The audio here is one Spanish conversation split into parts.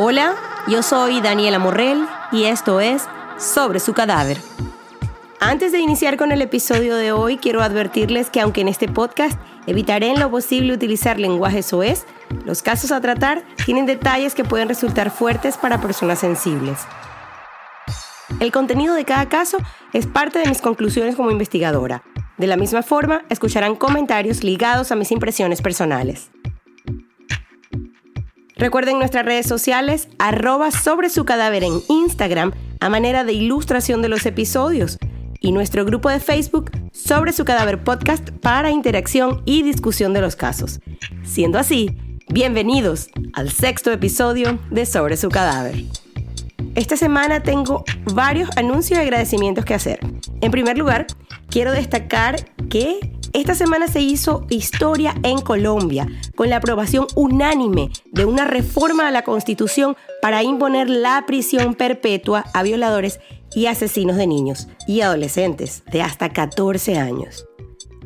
Hola, yo soy Daniela Morrell y esto es Sobre su cadáver. Antes de iniciar con el episodio de hoy, quiero advertirles que aunque en este podcast evitaré en lo posible utilizar lenguaje soez, los casos a tratar tienen detalles que pueden resultar fuertes para personas sensibles. El contenido de cada caso es parte de mis conclusiones como investigadora. De la misma forma, escucharán comentarios ligados a mis impresiones personales. Recuerden nuestras redes sociales, arroba sobre su cadáver en Instagram a manera de ilustración de los episodios y nuestro grupo de Facebook sobre su cadáver podcast para interacción y discusión de los casos. Siendo así, bienvenidos al sexto episodio de Sobre su cadáver. Esta semana tengo varios anuncios y agradecimientos que hacer. En primer lugar, quiero destacar que esta semana se hizo historia en Colombia con la aprobación unánime de una reforma a la Constitución para imponer la prisión perpetua a violadores y asesinos de niños y adolescentes de hasta 14 años.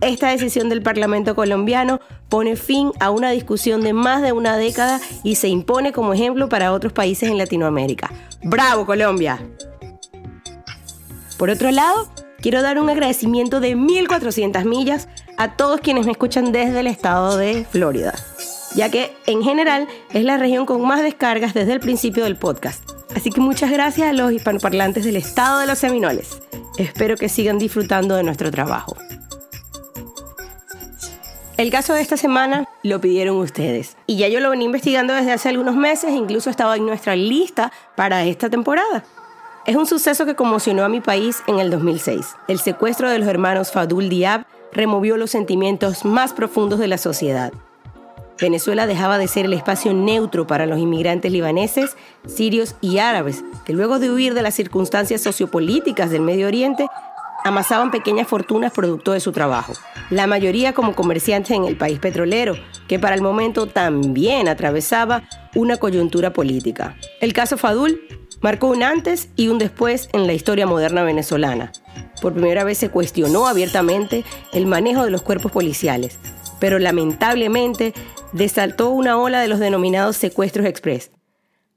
Esta decisión del Parlamento colombiano pone fin a una discusión de más de una década y se impone como ejemplo para otros países en Latinoamérica. ¡Bravo Colombia! Por otro lado, quiero dar un agradecimiento de 1400 millas a todos quienes me escuchan desde el estado de Florida, ya que en general es la región con más descargas desde el principio del podcast. Así que muchas gracias a los hispanoparlantes del estado de los Seminoles. Espero que sigan disfrutando de nuestro trabajo. El caso de esta semana lo pidieron ustedes y ya yo lo venía investigando desde hace algunos meses, incluso estaba en nuestra lista para esta temporada. Es un suceso que conmocionó a mi país en el 2006. El secuestro de los hermanos Fadul Diab removió los sentimientos más profundos de la sociedad. Venezuela dejaba de ser el espacio neutro para los inmigrantes libaneses, sirios y árabes, que luego de huir de las circunstancias sociopolíticas del Medio Oriente, amasaban pequeñas fortunas producto de su trabajo, la mayoría como comerciantes en el país petrolero, que para el momento también atravesaba una coyuntura política. El caso Fadul marcó un antes y un después en la historia moderna venezolana. Por primera vez se cuestionó abiertamente el manejo de los cuerpos policiales, pero lamentablemente desaltó una ola de los denominados secuestros express.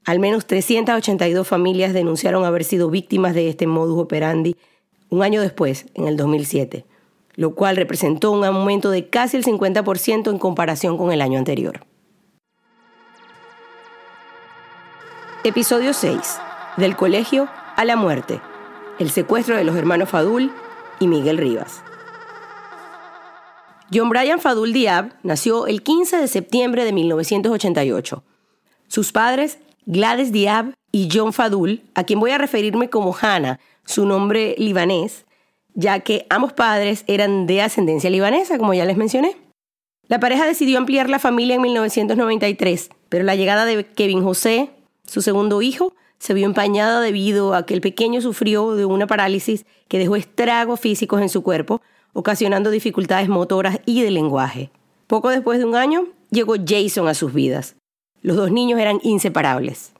Al menos 382 familias denunciaron haber sido víctimas de este modus operandi un año después, en el 2007, lo cual representó un aumento de casi el 50% en comparación con el año anterior. Episodio 6. Del colegio a la muerte. El secuestro de los hermanos Fadul y Miguel Rivas. John Brian Fadul Diab nació el 15 de septiembre de 1988. Sus padres, Gladys Diab y John Fadul, a quien voy a referirme como Hannah, su nombre libanés, ya que ambos padres eran de ascendencia libanesa, como ya les mencioné. La pareja decidió ampliar la familia en 1993, pero la llegada de Kevin José, su segundo hijo, se vio empañada debido a que el pequeño sufrió de una parálisis que dejó estragos físicos en su cuerpo, ocasionando dificultades motoras y de lenguaje. Poco después de un año, llegó Jason a sus vidas. Los dos niños eran inseparables.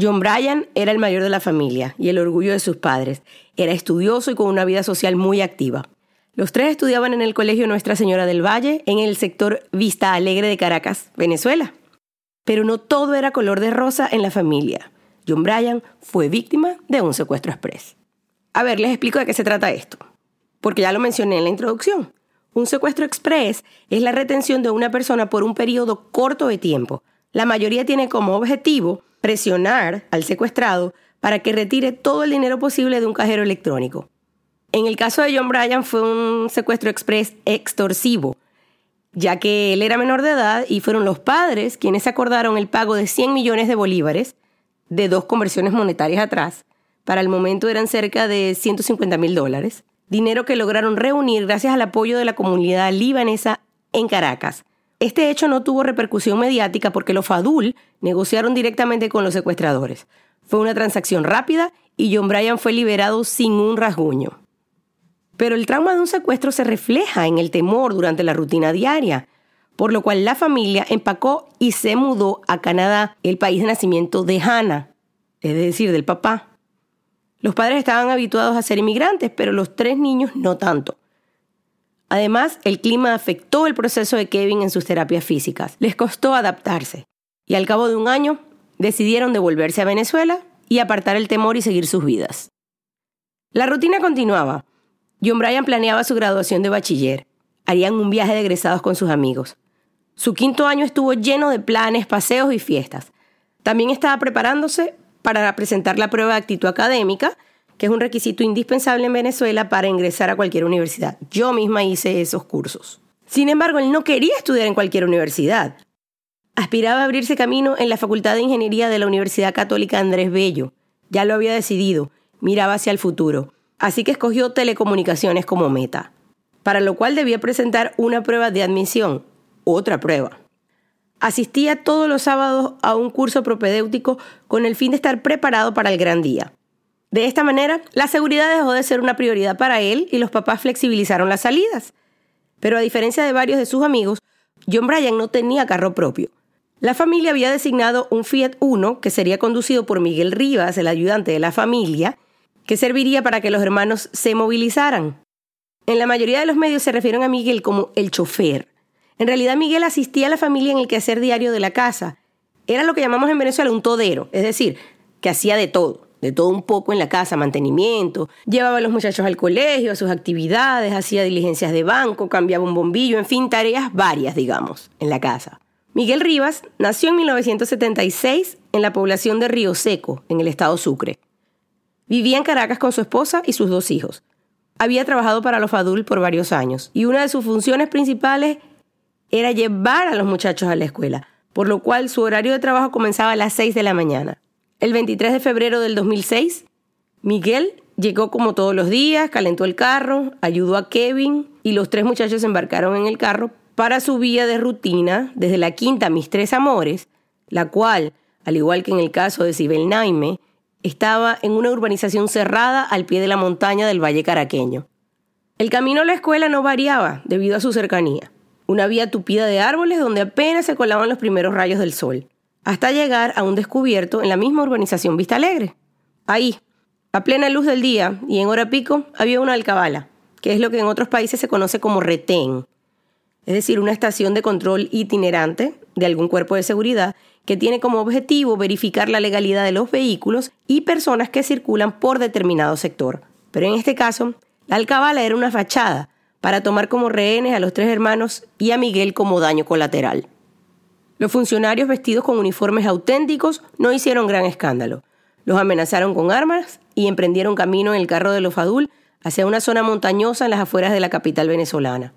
John Bryan era el mayor de la familia y el orgullo de sus padres. Era estudioso y con una vida social muy activa. Los tres estudiaban en el Colegio Nuestra Señora del Valle, en el sector Vista Alegre de Caracas, Venezuela. Pero no todo era color de rosa en la familia. John Bryan fue víctima de un secuestro express. A ver, les explico de qué se trata esto. Porque ya lo mencioné en la introducción. Un secuestro express es la retención de una persona por un periodo corto de tiempo. La mayoría tiene como objetivo presionar al secuestrado para que retire todo el dinero posible de un cajero electrónico. En el caso de John Bryan fue un secuestro express extorsivo, ya que él era menor de edad y fueron los padres quienes acordaron el pago de 100 millones de bolívares de dos conversiones monetarias atrás. Para el momento eran cerca de 150 mil dólares, dinero que lograron reunir gracias al apoyo de la comunidad libanesa en Caracas, este hecho no tuvo repercusión mediática porque los Fadul negociaron directamente con los secuestradores. Fue una transacción rápida y John Bryan fue liberado sin un rasguño. Pero el trauma de un secuestro se refleja en el temor durante la rutina diaria, por lo cual la familia empacó y se mudó a Canadá, el país de nacimiento de Hannah, es decir, del papá. Los padres estaban habituados a ser inmigrantes, pero los tres niños no tanto. Además, el clima afectó el proceso de Kevin en sus terapias físicas. Les costó adaptarse. Y al cabo de un año, decidieron devolverse a Venezuela y apartar el temor y seguir sus vidas. La rutina continuaba. John Bryan planeaba su graduación de bachiller. Harían un viaje de egresados con sus amigos. Su quinto año estuvo lleno de planes, paseos y fiestas. También estaba preparándose para presentar la prueba de actitud académica, que es un requisito indispensable en Venezuela para ingresar a cualquier universidad. Yo misma hice esos cursos. Sin embargo, él no quería estudiar en cualquier universidad. Aspiraba a abrirse camino en la Facultad de Ingeniería de la Universidad Católica Andrés Bello. Ya lo había decidido, miraba hacia el futuro. Así que escogió telecomunicaciones como meta, para lo cual debía presentar una prueba de admisión, otra prueba. Asistía todos los sábados a un curso propedéutico con el fin de estar preparado para el gran día. De esta manera, la seguridad dejó de ser una prioridad para él y los papás flexibilizaron las salidas. Pero a diferencia de varios de sus amigos, John Bryan no tenía carro propio. La familia había designado un Fiat Uno que sería conducido por Miguel Rivas, el ayudante de la familia, que serviría para que los hermanos se movilizaran. En la mayoría de los medios se refieren a Miguel como el chofer. En realidad Miguel asistía a la familia en el quehacer diario de la casa. Era lo que llamamos en Venezuela un todero, es decir, que hacía de todo, de todo un poco en la casa, mantenimiento, llevaba a los muchachos al colegio, a sus actividades, hacía diligencias de banco, cambiaba un bombillo, en fin, tareas varias, digamos, en la casa. Miguel Rivas nació en 1976 en la población de Río Seco, en el estado Sucre. Vivía en Caracas con su esposa y sus dos hijos. Había trabajado para los FADUL por varios años y una de sus funciones principales era llevar a los muchachos a la escuela, por lo cual su horario de trabajo comenzaba a las 6 de la mañana. El 23 de febrero del 2006, Miguel llegó como todos los días, calentó el carro, ayudó a Kevin y los tres muchachos embarcaron en el carro para su vía de rutina desde la quinta Mis Tres Amores, la cual, al igual que en el caso de Sibel Naime, estaba en una urbanización cerrada al pie de la montaña del Valle Caraqueño. El camino a la escuela no variaba debido a su cercanía, una vía tupida de árboles donde apenas se colaban los primeros rayos del sol, hasta llegar a un descubierto en la misma urbanización Vista Alegre. Ahí, a plena luz del día y en hora pico, había una alcabala, que es lo que en otros países se conoce como retén, es decir, una estación de control itinerante de algún cuerpo de seguridad que tiene como objetivo verificar la legalidad de los vehículos y personas que circulan por determinado sector. Pero en este caso, la alcabala era una fachada para tomar como rehenes a los tres hermanos y a Miguel como daño colateral. Los funcionarios vestidos con uniformes auténticos no hicieron gran escándalo. Los amenazaron con armas y emprendieron camino en el carro de los Fadul hacia una zona montañosa en las afueras de la capital venezolana.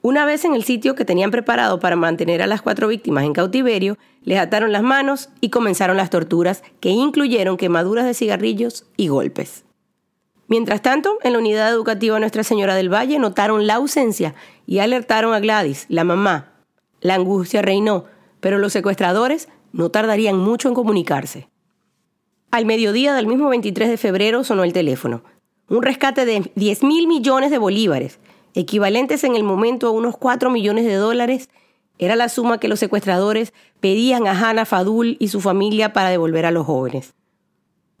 Una vez en el sitio que tenían preparado para mantener a las cuatro víctimas en cautiverio, les ataron las manos y comenzaron las torturas que incluyeron quemaduras de cigarrillos y golpes. Mientras tanto, en la unidad educativa Nuestra Señora del Valle notaron la ausencia y alertaron a Gladys, la mamá. La angustia reinó, pero los secuestradores no tardarían mucho en comunicarse. Al mediodía del mismo 23 de febrero sonó el teléfono. Un rescate de 10 mil millones de bolívares, equivalentes en el momento a unos 4 millones de dólares, era la suma que los secuestradores pedían a Hannah Fadul y su familia para devolver a los jóvenes.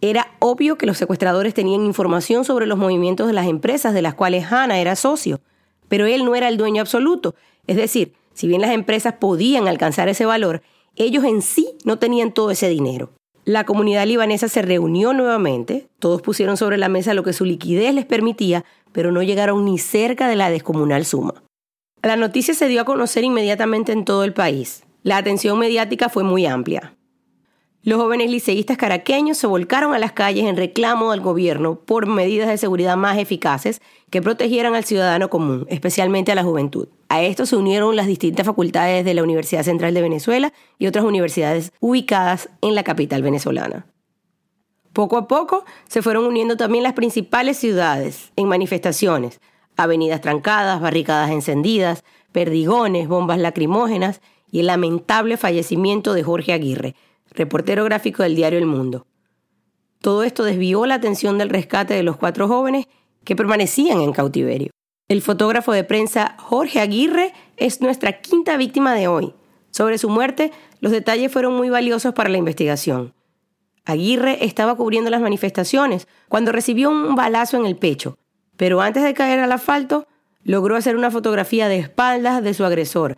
Era obvio que los secuestradores tenían información sobre los movimientos de las empresas de las cuales Hannah era socio, pero él no era el dueño absoluto. Es decir, si bien las empresas podían alcanzar ese valor, ellos en sí no tenían todo ese dinero. La comunidad libanesa se reunió nuevamente, todos pusieron sobre la mesa lo que su liquidez les permitía pero no llegaron ni cerca de la descomunal suma. La noticia se dio a conocer inmediatamente en todo el país. La atención mediática fue muy amplia. Los jóvenes liceístas caraqueños se volcaron a las calles en reclamo del gobierno por medidas de seguridad más eficaces que protegieran al ciudadano común, especialmente a la juventud. A esto se unieron las distintas facultades de la Universidad Central de Venezuela y otras universidades ubicadas en la capital venezolana. Poco a poco se fueron uniendo también las principales ciudades en manifestaciones, avenidas trancadas, barricadas encendidas, perdigones, bombas lacrimógenas y el lamentable fallecimiento de Jorge Aguirre, reportero gráfico del diario El Mundo. Todo esto desvió la atención del rescate de los cuatro jóvenes que permanecían en cautiverio. El fotógrafo de prensa Jorge Aguirre es nuestra quinta víctima de hoy. Sobre su muerte, los detalles fueron muy valiosos para la investigación. Aguirre estaba cubriendo las manifestaciones cuando recibió un balazo en el pecho, pero antes de caer al asfalto, logró hacer una fotografía de espaldas de su agresor,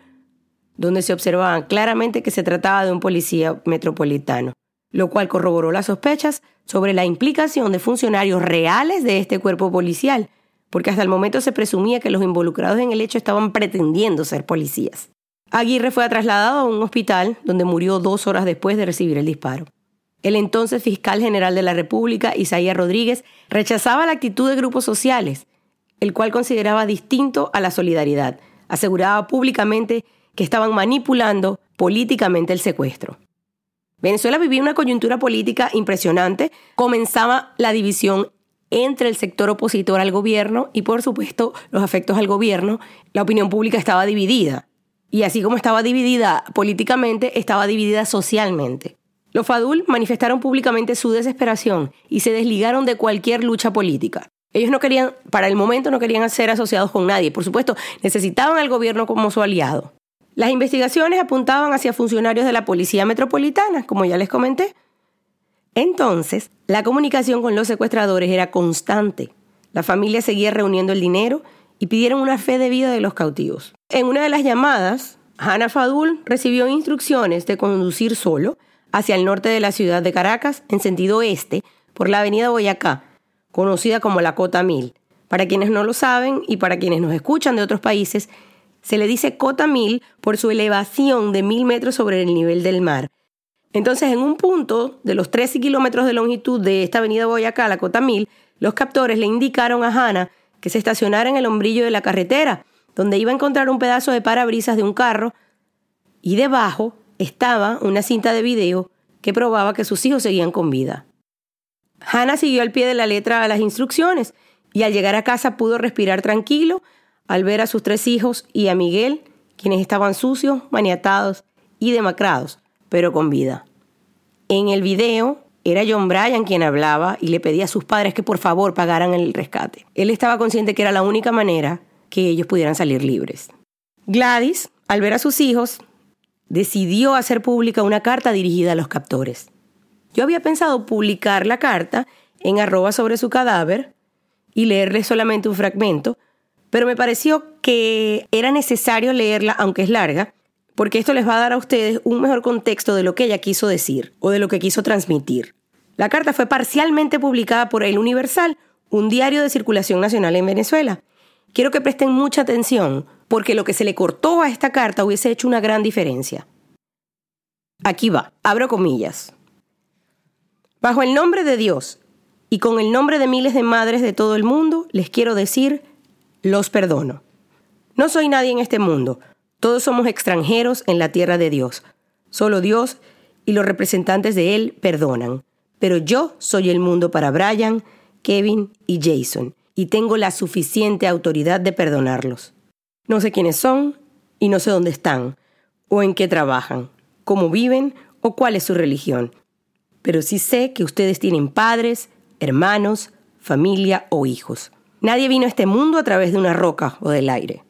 donde se observaba claramente que se trataba de un policía metropolitano. lo cual corroboró las sospechas sobre la implicación de funcionarios reales de este cuerpo policial, porque hasta el momento se presumía que los involucrados en el hecho estaban pretendiendo ser policías. Aguirre fue trasladado a un hospital donde murió dos horas después de recibir el disparo. El entonces fiscal general de la República, Isaías Rodríguez, rechazaba la actitud de grupos sociales, el cual consideraba distinto a la solidaridad. Aseguraba públicamente que estaban manipulando políticamente el secuestro. Venezuela vivía una coyuntura política impresionante. Comenzaba la división entre el sector opositor al gobierno y, por supuesto, los afectos al gobierno. La opinión pública estaba dividida. Y así como estaba dividida políticamente, estaba dividida socialmente. Los Fadul manifestaron públicamente su desesperación y se desligaron de cualquier lucha política. Ellos no querían, para el momento no querían ser asociados con nadie. Por supuesto, necesitaban al gobierno como su aliado. Las investigaciones apuntaban hacia funcionarios de la Policía Metropolitana, como ya les comenté. Entonces, la comunicación con los secuestradores era constante. La familia seguía reuniendo el dinero y pidieron una fe de vida de los cautivos. En una de las llamadas, Hannah Fadul recibió instrucciones de conducir solo hacia el norte de la ciudad de Caracas en sentido este por la avenida Boyacá, conocida como la Cota Mil. Para quienes no lo saben y para quienes nos escuchan de otros países, se le dice Cota Mil por su elevación de mil metros sobre el nivel del mar. Entonces, en un punto de los 13 kilómetros de longitud de esta avenida Boyacá, la Cota Mil, los captores le indicaron a Hannah que se estacionara en el hombrillo de la carretera, donde iba a encontrar un pedazo de parabrisas de un carro y debajo estaba una cinta de video que probaba que sus hijos seguían con vida. Hannah siguió al pie de la letra a las instrucciones y al llegar a casa pudo respirar tranquilo al ver a sus tres hijos y a Miguel, quienes estaban sucios, maniatados y demacrados, pero con vida. En el video era John Bryan quien hablaba y le pedía a sus padres que por favor pagaran el rescate. Él estaba consciente que era la única manera que ellos pudieran salir libres. Gladys, al ver a sus hijos, decidió hacer pública una carta dirigida a los captores. Yo había pensado publicar la carta en arroba sobre su cadáver y leerle solamente un fragmento, pero me pareció que era necesario leerla, aunque es larga, porque esto les va a dar a ustedes un mejor contexto de lo que ella quiso decir o de lo que quiso transmitir. La carta fue parcialmente publicada por El Universal, un diario de circulación nacional en Venezuela. Quiero que presten mucha atención, porque lo que se le cortó a esta carta hubiese hecho una gran diferencia. Aquí va, abro comillas. Bajo el nombre de Dios y con el nombre de miles de madres de todo el mundo, les quiero decir, los perdono. No soy nadie en este mundo, todos somos extranjeros en la tierra de Dios. Solo Dios y los representantes de Él perdonan. Pero yo soy el mundo para Brian, Kevin y Jason, y tengo la suficiente autoridad de perdonarlos. No sé quiénes son y no sé dónde están, o en qué trabajan, cómo viven o cuál es su religión. Pero sí sé que ustedes tienen padres, hermanos, familia o hijos. Nadie vino a este mundo a través de una roca o del aire.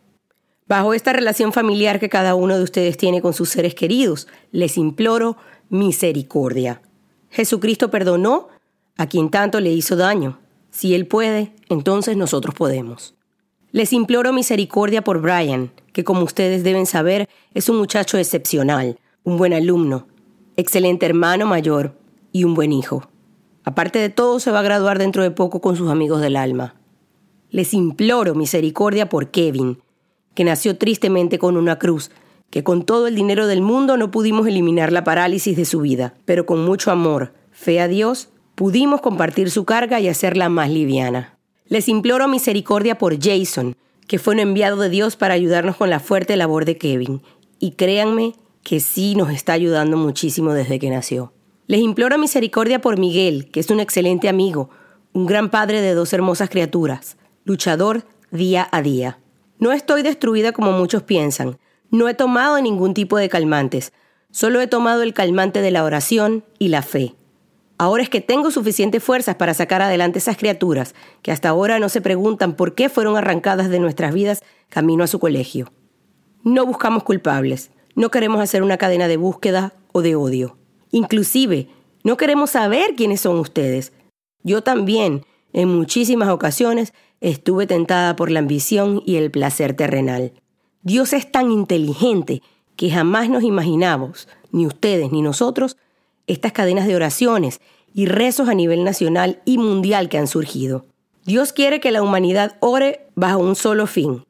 Bajo esta relación familiar que cada uno de ustedes tiene con sus seres queridos, les imploro misericordia. Jesucristo perdonó a quien tanto le hizo daño. Si Él puede, entonces nosotros podemos. Les imploro misericordia por Brian, que como ustedes deben saber es un muchacho excepcional, un buen alumno, excelente hermano mayor y un buen hijo. Aparte de todo, se va a graduar dentro de poco con sus amigos del alma. Les imploro misericordia por Kevin, que nació tristemente con una cruz, que con todo el dinero del mundo no pudimos eliminar la parálisis de su vida, pero con mucho amor, fe a Dios, pudimos compartir su carga y hacerla más liviana. Les imploro misericordia por Jason, que fue un enviado de Dios para ayudarnos con la fuerte labor de Kevin, y créanme que sí nos está ayudando muchísimo desde que nació. Les imploro misericordia por Miguel, que es un excelente amigo, un gran padre de dos hermosas criaturas, luchador día a día. No estoy destruida como muchos piensan. No he tomado ningún tipo de calmantes. Solo he tomado el calmante de la oración y la fe. Ahora es que tengo suficientes fuerzas para sacar adelante esas criaturas que hasta ahora no se preguntan por qué fueron arrancadas de nuestras vidas camino a su colegio. No buscamos culpables. No queremos hacer una cadena de búsqueda o de odio. Inclusive, no queremos saber quiénes son ustedes. Yo también, en muchísimas ocasiones, estuve tentada por la ambición y el placer terrenal. Dios es tan inteligente que jamás nos imaginamos, ni ustedes ni nosotros, estas cadenas de oraciones y rezos a nivel nacional y mundial que han surgido. Dios quiere que la humanidad ore bajo un solo fin.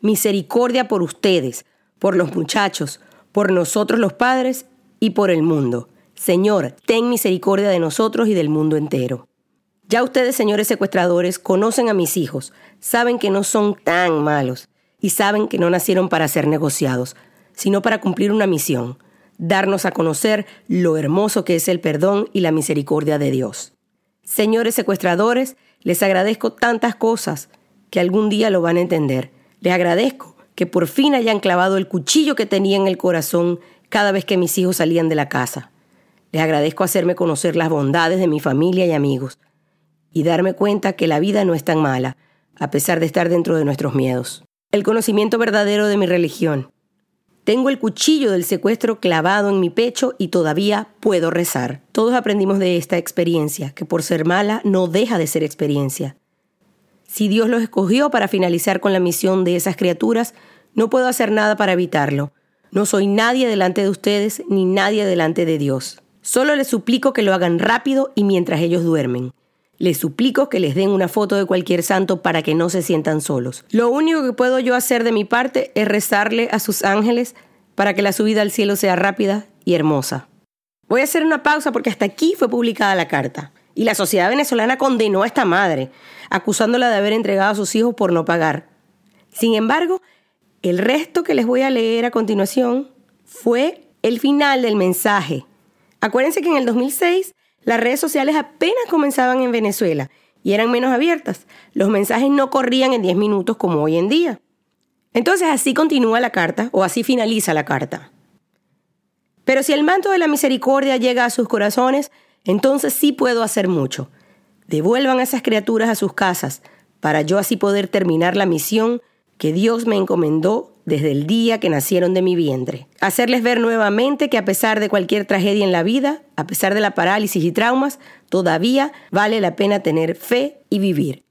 Misericordia por ustedes, por los muchachos, por nosotros los padres y por el mundo. Señor, ten misericordia de nosotros y del mundo entero. Ya ustedes, señores secuestradores, conocen a mis hijos, saben que no son tan malos y saben que no nacieron para ser negociados, sino para cumplir una misión, darnos a conocer lo hermoso que es el perdón y la misericordia de Dios. Señores secuestradores, les agradezco tantas cosas que algún día lo van a entender. Les agradezco que por fin hayan clavado el cuchillo que tenía en el corazón cada vez que mis hijos salían de la casa. Les agradezco hacerme conocer las bondades de mi familia y amigos y darme cuenta que la vida no es tan mala, a pesar de estar dentro de nuestros miedos. El conocimiento verdadero de mi religión, tengo el cuchillo del secuestro clavado en mi pecho y todavía puedo rezar. Todos aprendimos de esta experiencia, que por ser mala no deja de ser experiencia. Si Dios los escogió para finalizar con la misión de esas criaturas, no puedo hacer nada para evitarlo. No soy nadie delante de ustedes ni nadie delante de Dios. Solo les suplico que lo hagan rápido y mientras ellos duermen. Les suplico que les den una foto de cualquier santo para que no se sientan solos. Lo único que puedo yo hacer de mi parte es rezarle a sus ángeles para que la subida al cielo sea rápida y hermosa. Voy a hacer una pausa porque hasta aquí fue publicada la carta. Y la sociedad venezolana condenó a esta madre, acusándola de haber entregado a sus hijos por no pagar. Sin embargo, el resto que les voy a leer a continuación fue el final del mensaje. Acuérdense que en el 2006 las redes sociales apenas comenzaban en Venezuela y eran menos abiertas. Los mensajes no corrían en 10 minutos como hoy en día. Entonces así continúa la carta o así finaliza la carta. Pero si el manto de la misericordia llega a sus corazones, entonces sí puedo hacer mucho. Devuelvan a esas criaturas a sus casas para yo así poder terminar la misión que Dios me encomendó desde el día que nacieron de mi vientre. Hacerles ver nuevamente que a pesar de cualquier tragedia en la vida, a pesar de la parálisis y traumas, todavía vale la pena tener fe y vivir.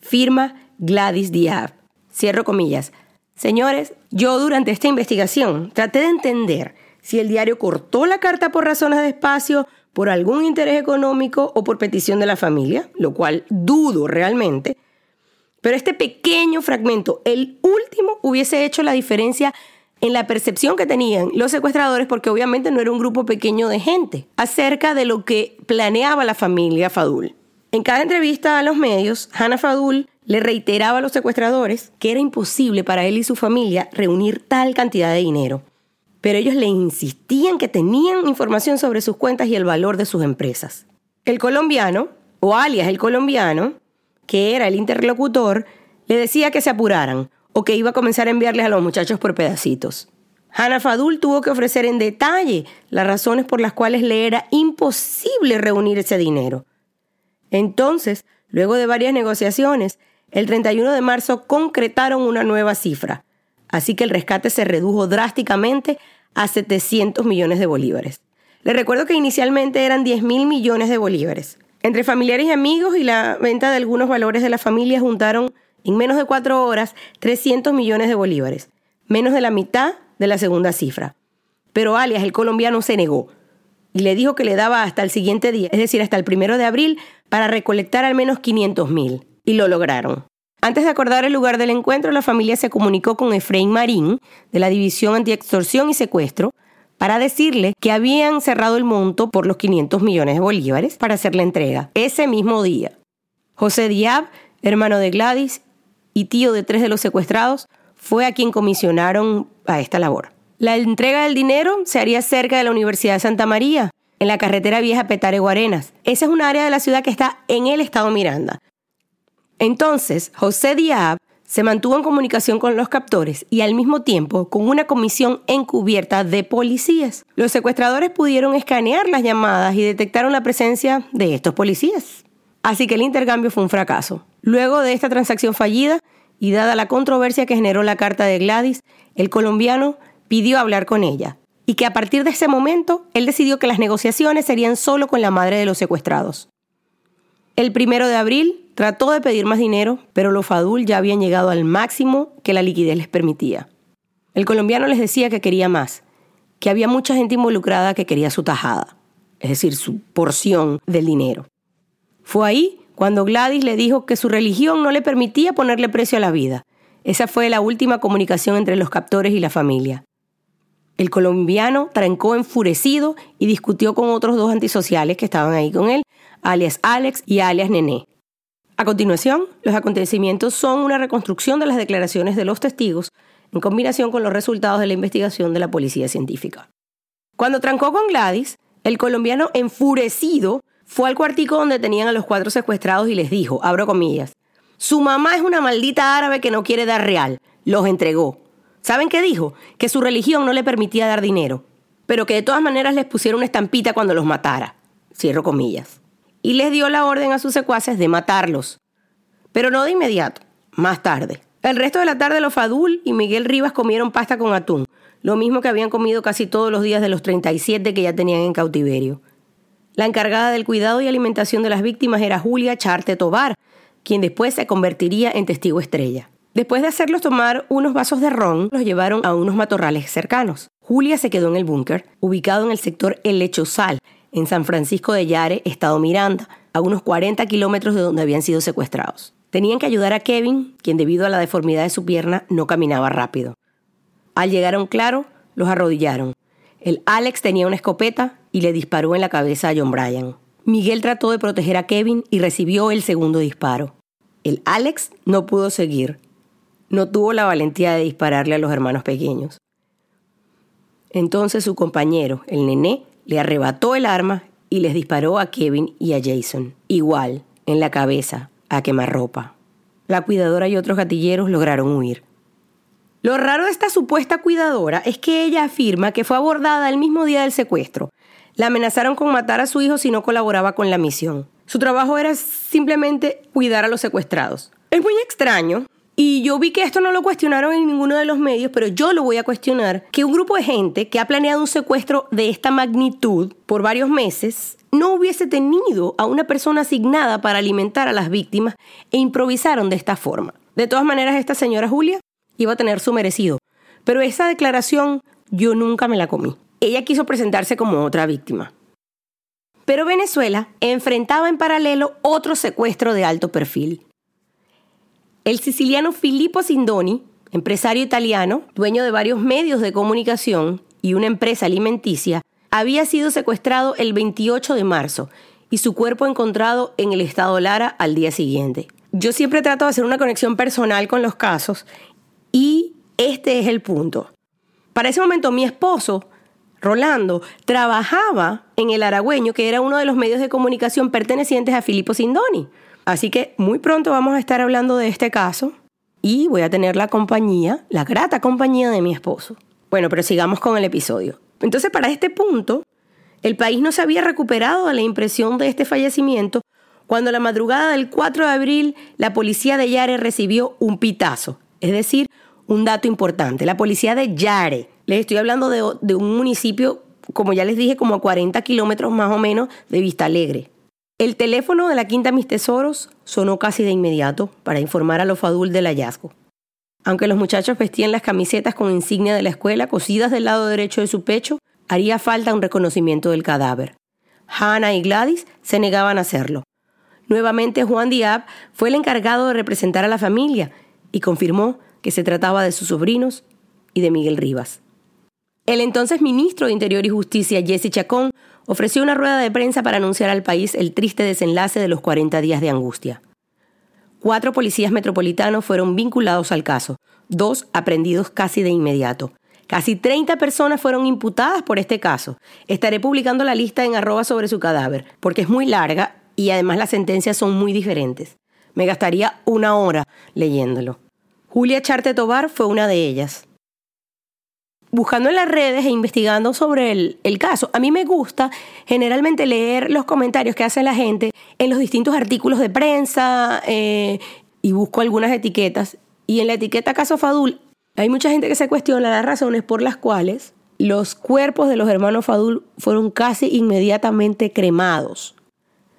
Firma Gladys Diab. Cierro comillas. Señores, yo durante esta investigación traté de entender si el diario cortó la carta por razones de espacio, por algún interés económico o por petición de la familia, lo cual dudo realmente, pero este pequeño fragmento, el último, hubiese hecho la diferencia en la percepción que tenían los secuestradores, porque obviamente no era un grupo pequeño de gente, acerca de lo que planeaba la familia Fadul. En cada entrevista a los medios, Hannah Fadul le reiteraba a los secuestradores que era imposible para él y su familia reunir tal cantidad de dinero. Pero ellos le insistían que tenían información sobre sus cuentas y el valor de sus empresas. El colombiano, o alias el colombiano, que era el interlocutor, le decía que se apuraran o que iba a comenzar a enviarles a los muchachos por pedacitos. Hannah Fadul tuvo que ofrecer en detalle las razones por las cuales le era imposible reunir ese dinero. Entonces, luego de varias negociaciones, el 31 de marzo concretaron una nueva cifra, así que el rescate se redujo drásticamente a 700 millones de bolívares. Les recuerdo que inicialmente eran 10 mil millones de bolívares. Entre familiares y amigos y la venta de algunos valores de la familia juntaron en menos de cuatro horas 300 millones de bolívares, menos de la mitad de la segunda cifra. Pero alias, el colombiano, se negó y le dijo que le daba hasta el siguiente día, es decir, hasta el primero de abril, para recolectar al menos 500 mil. Y lo lograron. Antes de acordar el lugar del encuentro, la familia se comunicó con Efraín Marín, de la División Antiextorsión y Secuestro, para decirle que habían cerrado el monto por los 500 millones de bolívares para hacer la entrega ese mismo día. José Diab, hermano de Gladys y tío de tres de los secuestrados, fue a quien comisionaron a esta labor. La entrega del dinero se haría cerca de la Universidad de Santa María, en la carretera vieja Petare Guarenas. Esa es un área de la ciudad que está en el estado Miranda. Entonces, José Diab se mantuvo en comunicación con los captores y al mismo tiempo con una comisión encubierta de policías. Los secuestradores pudieron escanear las llamadas y detectaron la presencia de estos policías. Así que el intercambio fue un fracaso. Luego de esta transacción fallida y dada la controversia que generó la carta de Gladys, el colombiano pidió hablar con ella y que a partir de ese momento él decidió que las negociaciones serían solo con la madre de los secuestrados. El primero de abril, Trató de pedir más dinero, pero los Fadul ya habían llegado al máximo que la liquidez les permitía. El colombiano les decía que quería más, que había mucha gente involucrada que quería su tajada. es decir, su porción del dinero. Fue ahí cuando Gladys le dijo que su religión no le permitía ponerle precio a la vida. Esa fue la última comunicación entre los captores y la familia. El colombiano trancó enfurecido y discutió con otros dos antisociales que estaban ahí con él, alias Alex y alias Nené. A continuación, los acontecimientos son una reconstrucción de las declaraciones de los testigos en combinación con los resultados de la investigación de la policía científica. Cuando trancó con Gladys, el colombiano enfurecido fue al cuartico donde tenían a los cuatro secuestrados y les dijo, abro comillas, su mamá es una maldita árabe que no quiere dar real. Los entregó. ¿Saben qué dijo? Que su religión no le permitía dar dinero, pero que de todas maneras les pusiera una estampita cuando los matara. Cierro comillas. Y les dio la orden a sus secuaces de matarlos. Pero no de inmediato, más tarde. El resto de la tarde los Fadul y Miguel Rivas comieron pasta con atún, lo mismo que habían comido casi todos los días de los 37 que ya tenían en cautiverio. La encargada del cuidado y alimentación de las víctimas era Julia Charte Tobar, quien después se convertiría en testigo estrella. Después de hacerlos tomar unos vasos de ron, los llevaron a unos matorrales cercanos. Julia se quedó en el búnker, ubicado en el sector El Lechosal, en San Francisco de Yare, estado Miranda, a unos 40 kilómetros de donde habían sido secuestrados. Tenían que ayudar a Kevin, quien debido a la deformidad de su pierna no caminaba rápido. Al llegar a un claro, los arrodillaron. El Alex tenía una escopeta y le disparó en la cabeza a John Bryan. Miguel trató de proteger a Kevin y recibió el segundo disparo. El Alex no pudo seguir. No tuvo la valentía de dispararle a los hermanos pequeños. Entonces su compañero, el nené, le arrebató el arma y les disparó a Kevin y a Jason, igual, en la cabeza, a quemarropa. La cuidadora y otros gatilleros lograron huir. Lo raro de esta supuesta cuidadora es que ella afirma que fue abordada el mismo día del secuestro. La amenazaron con matar a su hijo si no colaboraba con la misión. Su trabajo era simplemente cuidar a los secuestrados. Es muy extraño. Y yo vi que esto no lo cuestionaron en ninguno de los medios, pero yo lo voy a cuestionar, que un grupo de gente que ha planeado un secuestro de esta magnitud por varios meses no hubiese tenido a una persona asignada para alimentar a las víctimas e improvisaron de esta forma. De todas maneras, esta señora Julia iba a tener su merecido. Pero esa declaración yo nunca me la comí. Ella quiso presentarse como otra víctima. Pero Venezuela enfrentaba en paralelo otro secuestro de alto perfil. El siciliano Filippo Sindoni, empresario italiano, dueño de varios medios de comunicación y una empresa alimenticia, había sido secuestrado el 28 de marzo y su cuerpo encontrado en el estado Lara al día siguiente. Yo siempre trato de hacer una conexión personal con los casos y este es el punto. Para ese momento mi esposo, Rolando, trabajaba en el Aragüeño, que era uno de los medios de comunicación pertenecientes a Filippo Sindoni. Así que muy pronto vamos a estar hablando de este caso y voy a tener la compañía, la grata compañía de mi esposo. Bueno, pero sigamos con el episodio. Entonces, para este punto, el país no se había recuperado de la impresión de este fallecimiento cuando la madrugada del 4 de abril la policía de Yare recibió un pitazo, es decir, un dato importante. La policía de Yare, les estoy hablando de, un municipio, como ya les dije, como a 40 kilómetros más o menos de Vista Alegre. El teléfono de la Quinta Mis Tesoros sonó casi de inmediato para informar a los Fadul del hallazgo. Aunque los muchachos vestían las camisetas con insignia de la escuela cosidas del lado derecho de su pecho, haría falta un reconocimiento del cadáver. Hannah y Gladys se negaban a hacerlo. Nuevamente Juan Diab fue el encargado de representar a la familia y confirmó que se trataba de sus sobrinos y de Miguel Rivas. El entonces ministro de Interior y Justicia, Jesse Chacón, ofreció una rueda de prensa para anunciar al país el triste desenlace de los 40 días de angustia. Cuatro policías metropolitanos fueron vinculados al caso, dos aprendidos casi de inmediato. Casi 30 personas fueron imputadas por este caso. Estaré publicando la lista en arroba sobre su cadáver, porque es muy larga y además las sentencias son muy diferentes. Me gastaría una hora leyéndolo. Julia Charte Tobar fue una de ellas. Buscando en las redes e investigando sobre el, caso, a mí me gusta generalmente leer los comentarios que hace la gente en los distintos artículos de prensa eh, y busco algunas etiquetas. Y en la etiqueta Caso Fadul hay mucha gente que se cuestiona las razones por las cuales los cuerpos de los hermanos Fadul fueron casi inmediatamente cremados.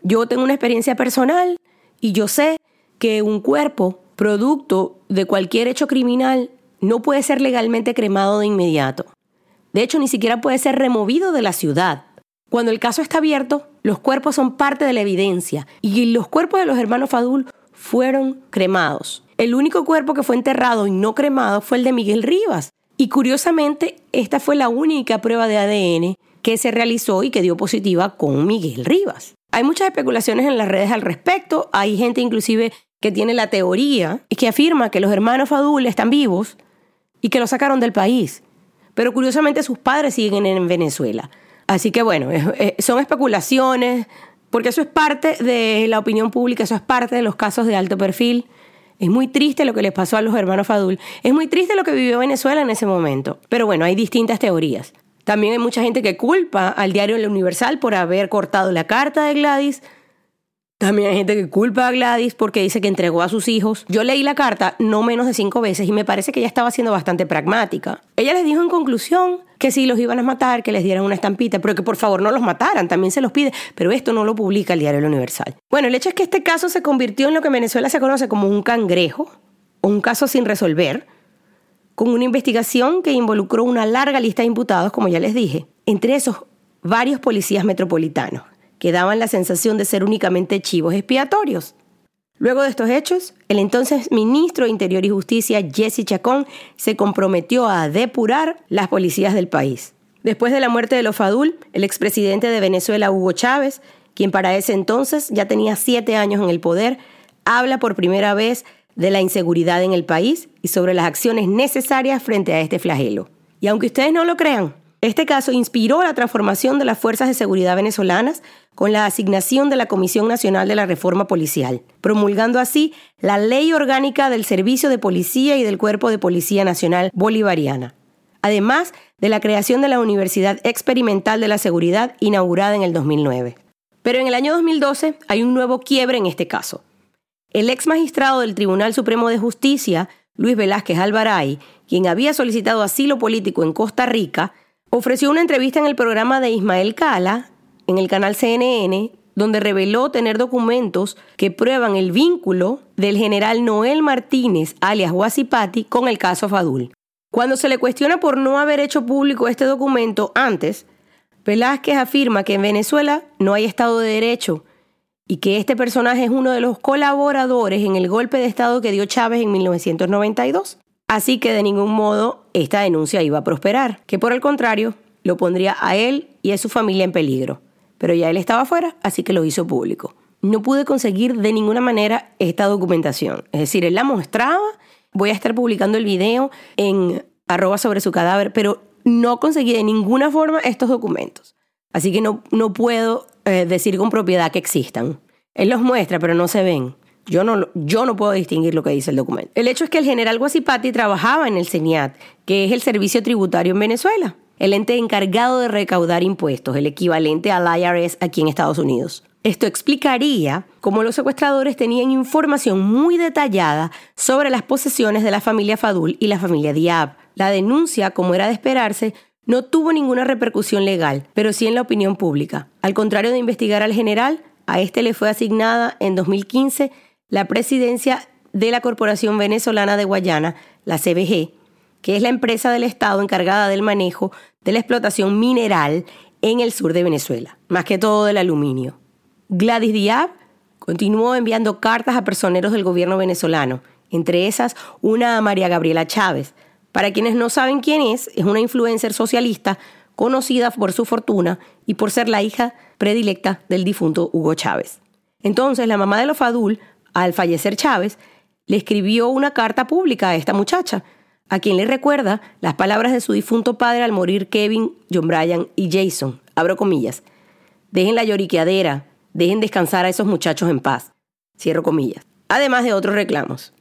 Yo tengo una experiencia personal y yo sé que un cuerpo producto de cualquier hecho criminal no puede ser legalmente cremado de inmediato. De hecho, ni siquiera puede ser removido de la ciudad. Cuando el caso está abierto, los cuerpos son parte de la evidencia y los cuerpos de los hermanos Fadul fueron cremados. El único cuerpo que fue enterrado y no cremado fue el de Miguel Rivas. Y curiosamente, esta fue la única prueba de ADN que se realizó y que dio positiva con Miguel Rivas. Hay muchas especulaciones en las redes al respecto. Hay gente inclusive que tiene la teoría y que afirma que los hermanos Fadul están vivos y que los sacaron del país. Pero curiosamente sus padres siguen en Venezuela. Así que bueno, son especulaciones, porque eso es parte de la opinión pública, eso es parte de los casos de alto perfil. Es muy triste lo que les pasó a los hermanos Fadul. Es muy triste lo que vivió Venezuela en ese momento. Pero bueno, hay distintas teorías. También hay mucha gente que culpa al diario El Universal por haber cortado la carta de Gladys. También hay gente que culpa a Gladys porque dice que entregó a sus hijos. Yo leí la carta no menos de cinco veces y me parece que ella estaba siendo bastante pragmática. Ella les dijo en conclusión que si los iban a matar, que les dieran una estampita, pero que por favor no los mataran, también se los pide, pero esto no lo publica el diario Universal. Bueno, el hecho es que este caso se convirtió en lo que en Venezuela se conoce como un cangrejo, o un caso sin resolver, con una investigación que involucró una larga lista de imputados, como ya les dije, entre esos varios policías metropolitanos que daban la sensación de ser únicamente chivos expiatorios. Luego de estos hechos, el entonces ministro de Interior y Justicia, Jesse Chacón, se comprometió a depurar las policías del país. Después de la muerte de los Fadul, el expresidente de Venezuela, Hugo Chávez, quien para ese entonces ya tenía siete años en el poder, habla por primera vez de la inseguridad en el país y sobre las acciones necesarias frente a este flagelo. Y aunque ustedes no lo crean, este caso inspiró la transformación de las fuerzas de seguridad venezolanas con la asignación de la Comisión Nacional de la Reforma Policial, promulgando así la Ley Orgánica del Servicio de Policía y del Cuerpo de Policía Nacional Bolivariana, además de la creación de la Universidad Experimental de la Seguridad inaugurada en el 2009. Pero en el año 2012 hay un nuevo quiebre en este caso. El ex magistrado del Tribunal Supremo de Justicia, Luis Velázquez Alvaray, quien había solicitado asilo político en Costa Rica, ofreció una entrevista en el programa de Ismael Cala, en el canal CNN, donde reveló tener documentos que prueban el vínculo del general Noel Martínez, alias Guasipati, con el caso Fadul. Cuando se le cuestiona por no haber hecho público este documento antes, Velázquez afirma que en Venezuela no hay Estado de Derecho y que este personaje es uno de los colaboradores en el golpe de Estado que dio Chávez en 1992. Así que de ningún modo esta denuncia iba a prosperar, que por el contrario lo pondría a él y a su familia en peligro. Pero ya él estaba afuera, así que lo hizo público. No pude conseguir de ninguna manera esta documentación. Es decir, él la mostraba, voy a estar publicando el video en arroba sobre su cadáver, pero no conseguí de ninguna forma estos documentos. Así que no, no puedo eh, decir con propiedad que existan. Él los muestra, pero no se ven. Yo no, yo no puedo distinguir lo que dice el documento. El hecho es que el general Guasipati trabajaba en el CENIAT, que es el servicio tributario en Venezuela, el ente encargado de recaudar impuestos, el equivalente al IRS aquí en Estados Unidos. Esto explicaría cómo los secuestradores tenían información muy detallada sobre las posesiones de la familia Fadul y la familia Diab. La denuncia, como era de esperarse, no tuvo ninguna repercusión legal, pero sí en la opinión pública. Al contrario de investigar al general, a este le fue asignada en 2015 la presidencia de la Corporación Venezolana de Guayana, la CBG, que es la empresa del Estado encargada del manejo de la explotación mineral en el sur de Venezuela, más que todo del aluminio. Gladys Diab continuó enviando cartas a personeros del gobierno venezolano, entre esas una a María Gabriela Chávez. Para quienes no saben quién es, es una influencer socialista conocida por su fortuna y por ser la hija predilecta del difunto Hugo Chávez. Entonces, la mamá de los Fadul al fallecer Chávez, le escribió una carta pública a esta muchacha, a quien le recuerda las palabras de su difunto padre al morir Kevin, John Bryan y Jason. Abro comillas. Dejen la lloriqueadera, dejen descansar a esos muchachos en paz. Cierro comillas. Además de otros reclamos.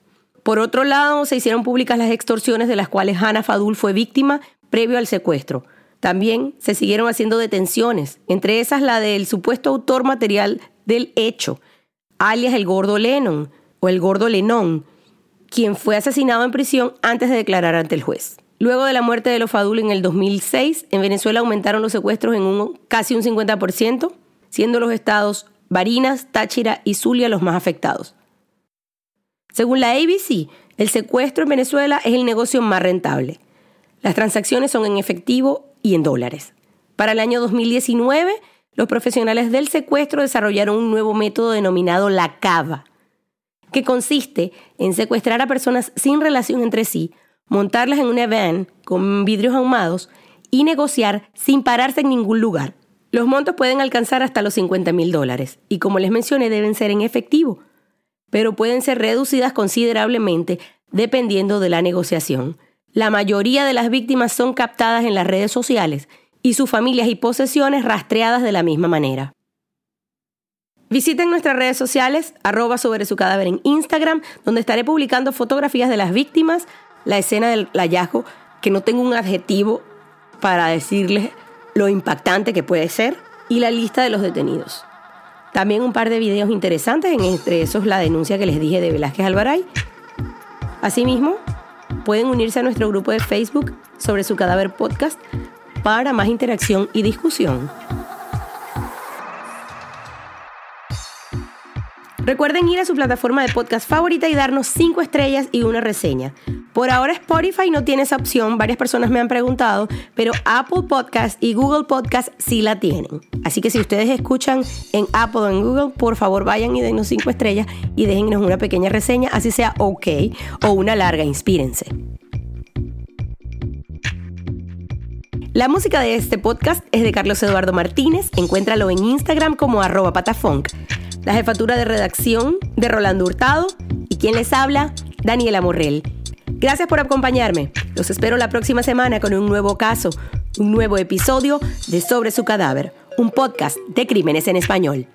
Por otro lado, se hicieron públicas las extorsiones de las cuales Hannah Fadul fue víctima previo al secuestro. También se siguieron haciendo detenciones, entre esas la del supuesto autor material del hecho, alias el gordo Lennon o el gordo Lenón, quien fue asesinado en prisión antes de declarar ante el juez. Luego de la muerte de los Fadul en el 2006, en Venezuela aumentaron los secuestros en un, casi un 50%, siendo los estados Barinas, Táchira y Zulia los más afectados. Según la ABC, el secuestro en Venezuela es el negocio más rentable. Las transacciones son en efectivo y en dólares. Para el año 2019, los profesionales del secuestro desarrollaron un nuevo método denominado la cava, que consiste en secuestrar a personas sin relación entre sí, montarlas en una van con vidrios ahumados y negociar sin pararse en ningún lugar. Los montos pueden alcanzar hasta los 50 mil dólares y como les mencioné deben ser en efectivo, pero pueden ser reducidas considerablemente dependiendo de la negociación. La mayoría de las víctimas son captadas en las redes sociales y sus familias y posesiones rastreadas de la misma manera. Visiten nuestras redes sociales, arroba sobre su cadáver en Instagram, donde estaré publicando fotografías de las víctimas, la escena del hallazgo, que no tengo un adjetivo para decirles lo impactante que puede ser, y la lista de los detenidos. También un par de videos interesantes, entre esos la denuncia que les dije de Velázquez Alvaray. Asimismo, pueden unirse a nuestro grupo de Facebook sobre su cadáver podcast para más interacción y discusión. Recuerden ir a su plataforma de podcast favorita y darnos 5 estrellas y una reseña. Por ahora Spotify no tiene esa opción, varias personas me han preguntado, pero Apple Podcast y Google Podcast sí la tienen. Así que si ustedes escuchan en Apple o en Google, por favor vayan y dennos 5 estrellas y déjennos una pequeña reseña, así sea ok o una larga, inspírense. La música de este podcast es de Carlos Eduardo Martínez, encuéntralo en Instagram como arroba patafunk la jefatura de redacción de Rolando Hurtado y quien les habla, Daniela Morrell. Gracias por acompañarme. Los espero la próxima semana con un nuevo caso, un nuevo episodio de Sobre su cadáver, un podcast de crímenes en español.